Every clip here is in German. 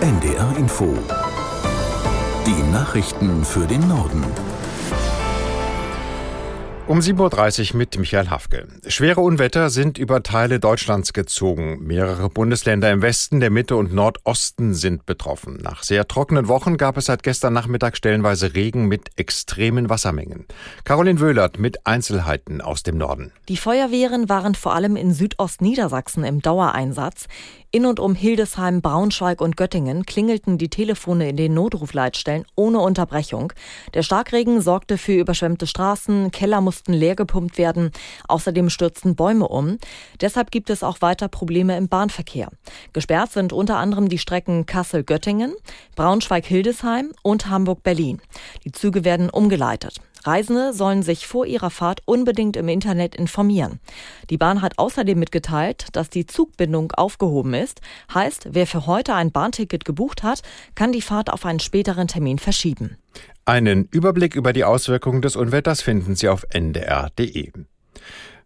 NDR Info. Die Nachrichten für den Norden. Um 7.30 Uhr mit Michael Hafke. Schwere Unwetter sind über Teile Deutschlands gezogen. Mehrere Bundesländer im Westen, der Mitte und Nordosten sind betroffen. Nach sehr trockenen Wochen gab es seit gestern Nachmittag stellenweise Regen mit extremen Wassermengen. Caroline Wöhlert mit Einzelheiten aus dem Norden. Die Feuerwehren waren vor allem in Südostniedersachsen im Dauereinsatz. In und um Hildesheim, Braunschweig und Göttingen klingelten die Telefone in den Notrufleitstellen ohne Unterbrechung. Der Starkregen sorgte für überschwemmte Straßen, Keller mussten leer gepumpt werden, außerdem stürzten Bäume um. Deshalb gibt es auch weiter Probleme im Bahnverkehr. Gesperrt sind unter anderem die Strecken Kassel-Göttingen, Braunschweig-Hildesheim und Hamburg-Berlin. Die Züge werden umgeleitet. Reisende sollen sich vor ihrer Fahrt unbedingt im Internet informieren. Die Bahn hat außerdem mitgeteilt, dass die Zugbindung aufgehoben ist. Heißt, wer für heute ein Bahnticket gebucht hat, kann die Fahrt auf einen späteren Termin verschieben. Einen Überblick über die Auswirkungen des Unwetters finden Sie auf ndr.de.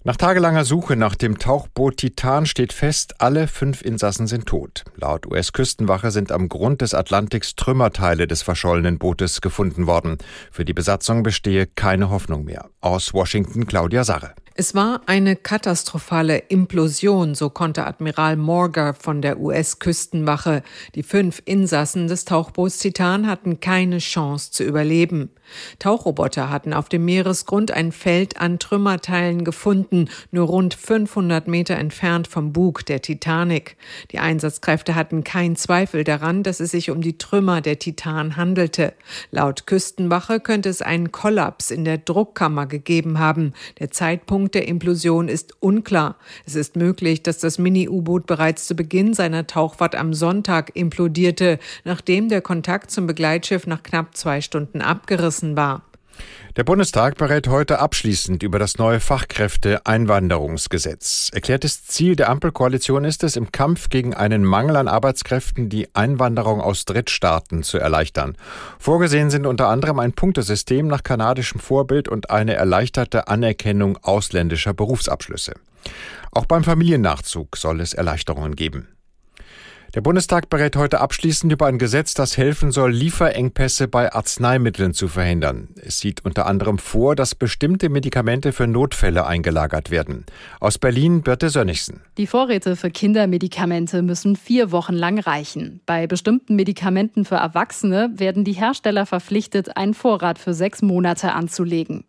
Nach tagelanger Suche nach dem Tauchboot Titan steht fest, alle fünf Insassen sind tot. Laut US-Küstenwache sind am Grund des Atlantiks Trümmerteile des verschollenen Bootes gefunden worden. Für die Besatzung bestehe keine Hoffnung mehr. Aus Washington Claudia Sarre. Es war eine katastrophale Implosion, so konnte Admiral Morger von der US-Küstenwache. Die fünf Insassen des Tauchboots Titan hatten keine Chance zu überleben. Tauchroboter hatten auf dem Meeresgrund ein Feld an Trümmerteilen gefunden, nur rund 500 Meter entfernt vom Bug der Titanic. Die Einsatzkräfte hatten keinen Zweifel daran, dass es sich um die Trümmer der Titan handelte. Laut Küstenwache könnte es einen Kollaps in der Druckkammer gegeben haben. Der Zeitpunkt Zeitpunkt der Implosion ist unklar. Es ist möglich, dass das Mini-U-Boot bereits zu Beginn seiner Tauchfahrt am Sonntag implodierte, nachdem der Kontakt zum Begleitschiff nach knapp zwei Stunden abgerissen war. Der Bundestag berät heute abschließend über das neue Fachkräfte-Einwanderungsgesetz. Erklärtes Ziel der Ampelkoalition ist es, im Kampf gegen einen Mangel an Arbeitskräften die Einwanderung aus Drittstaaten zu erleichtern. Vorgesehen sind unter anderem ein Punktesystem nach kanadischem Vorbild und eine erleichterte Anerkennung ausländischer Berufsabschlüsse. Auch beim Familiennachzug soll es Erleichterungen geben. Der Bundestag berät heute abschließend über ein Gesetz, das helfen soll, Lieferengpässe bei Arzneimitteln zu verhindern. Es sieht unter anderem vor, dass bestimmte Medikamente für Notfälle eingelagert werden. Aus Berlin Birte Sönnigsen. Die Vorräte für Kindermedikamente müssen vier Wochen lang reichen. Bei bestimmten Medikamenten für Erwachsene werden die Hersteller verpflichtet, einen Vorrat für sechs Monate anzulegen.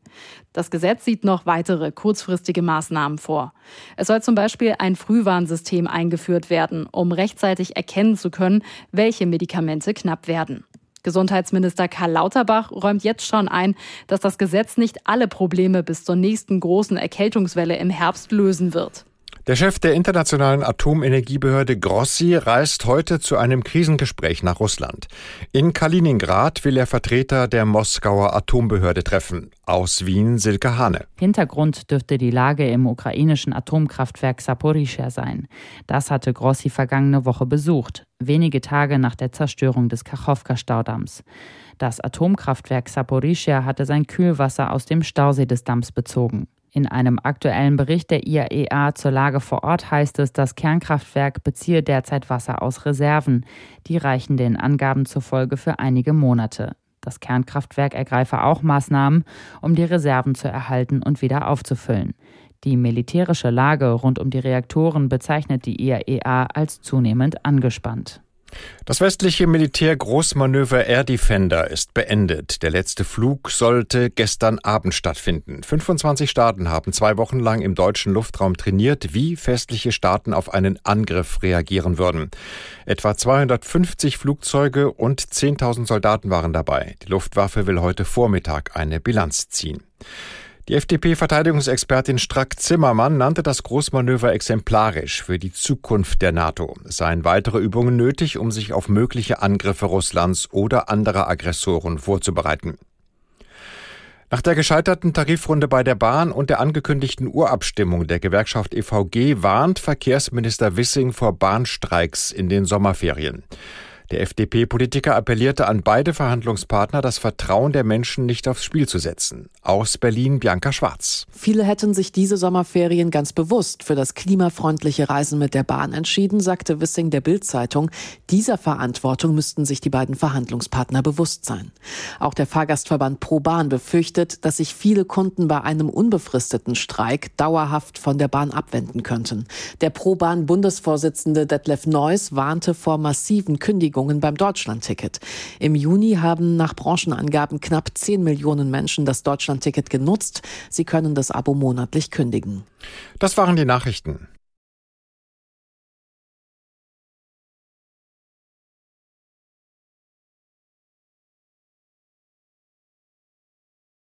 Das Gesetz sieht noch weitere kurzfristige Maßnahmen vor. Es soll zum Beispiel ein Frühwarnsystem eingeführt werden, um rechtzeitig erkennen zu können, welche Medikamente knapp werden. Gesundheitsminister Karl Lauterbach räumt jetzt schon ein, dass das Gesetz nicht alle Probleme bis zur nächsten großen Erkältungswelle im Herbst lösen wird. Der Chef der internationalen Atomenergiebehörde Grossi reist heute zu einem Krisengespräch nach Russland. In Kaliningrad will er Vertreter der Moskauer Atombehörde treffen. Aus Wien Silke Hane. Hintergrund dürfte die Lage im ukrainischen Atomkraftwerk Saporischschja sein. Das hatte Grossi vergangene Woche besucht, wenige Tage nach der Zerstörung des Kachowka-Staudamms. Das Atomkraftwerk Saporischschja hatte sein Kühlwasser aus dem Stausee des Damms bezogen. In einem aktuellen Bericht der IAEA zur Lage vor Ort heißt es, das Kernkraftwerk beziehe derzeit Wasser aus Reserven. Die reichen den Angaben zufolge für einige Monate. Das Kernkraftwerk ergreife auch Maßnahmen, um die Reserven zu erhalten und wieder aufzufüllen. Die militärische Lage rund um die Reaktoren bezeichnet die IAEA als zunehmend angespannt. Das westliche Militärgroßmanöver Air Defender ist beendet. Der letzte Flug sollte gestern Abend stattfinden. 25 Staaten haben zwei Wochen lang im deutschen Luftraum trainiert, wie westliche Staaten auf einen Angriff reagieren würden. Etwa 250 Flugzeuge und 10.000 Soldaten waren dabei. Die Luftwaffe will heute Vormittag eine Bilanz ziehen. Die FDP-Verteidigungsexpertin Strack-Zimmermann nannte das Großmanöver exemplarisch für die Zukunft der NATO. Es seien weitere Übungen nötig, um sich auf mögliche Angriffe Russlands oder anderer Aggressoren vorzubereiten. Nach der gescheiterten Tarifrunde bei der Bahn und der angekündigten Urabstimmung der Gewerkschaft EVG warnt Verkehrsminister Wissing vor Bahnstreiks in den Sommerferien. Der FDP-Politiker appellierte an beide Verhandlungspartner, das Vertrauen der Menschen nicht aufs Spiel zu setzen. Aus Berlin Bianca Schwarz. Viele hätten sich diese Sommerferien ganz bewusst für das klimafreundliche Reisen mit der Bahn entschieden, sagte Wissing der Bild-Zeitung. Dieser Verantwortung müssten sich die beiden Verhandlungspartner bewusst sein. Auch der Fahrgastverband ProBahn befürchtet, dass sich viele Kunden bei einem unbefristeten Streik dauerhaft von der Bahn abwenden könnten. Der ProBahn-Bundesvorsitzende Detlef Neuss warnte vor massiven Kündigungen beim Deutschlandticket. Im Juni haben nach Branchenangaben knapp 10 Millionen Menschen das Deutschlandticket genutzt. Sie können das Abo monatlich kündigen. Das waren die Nachrichten.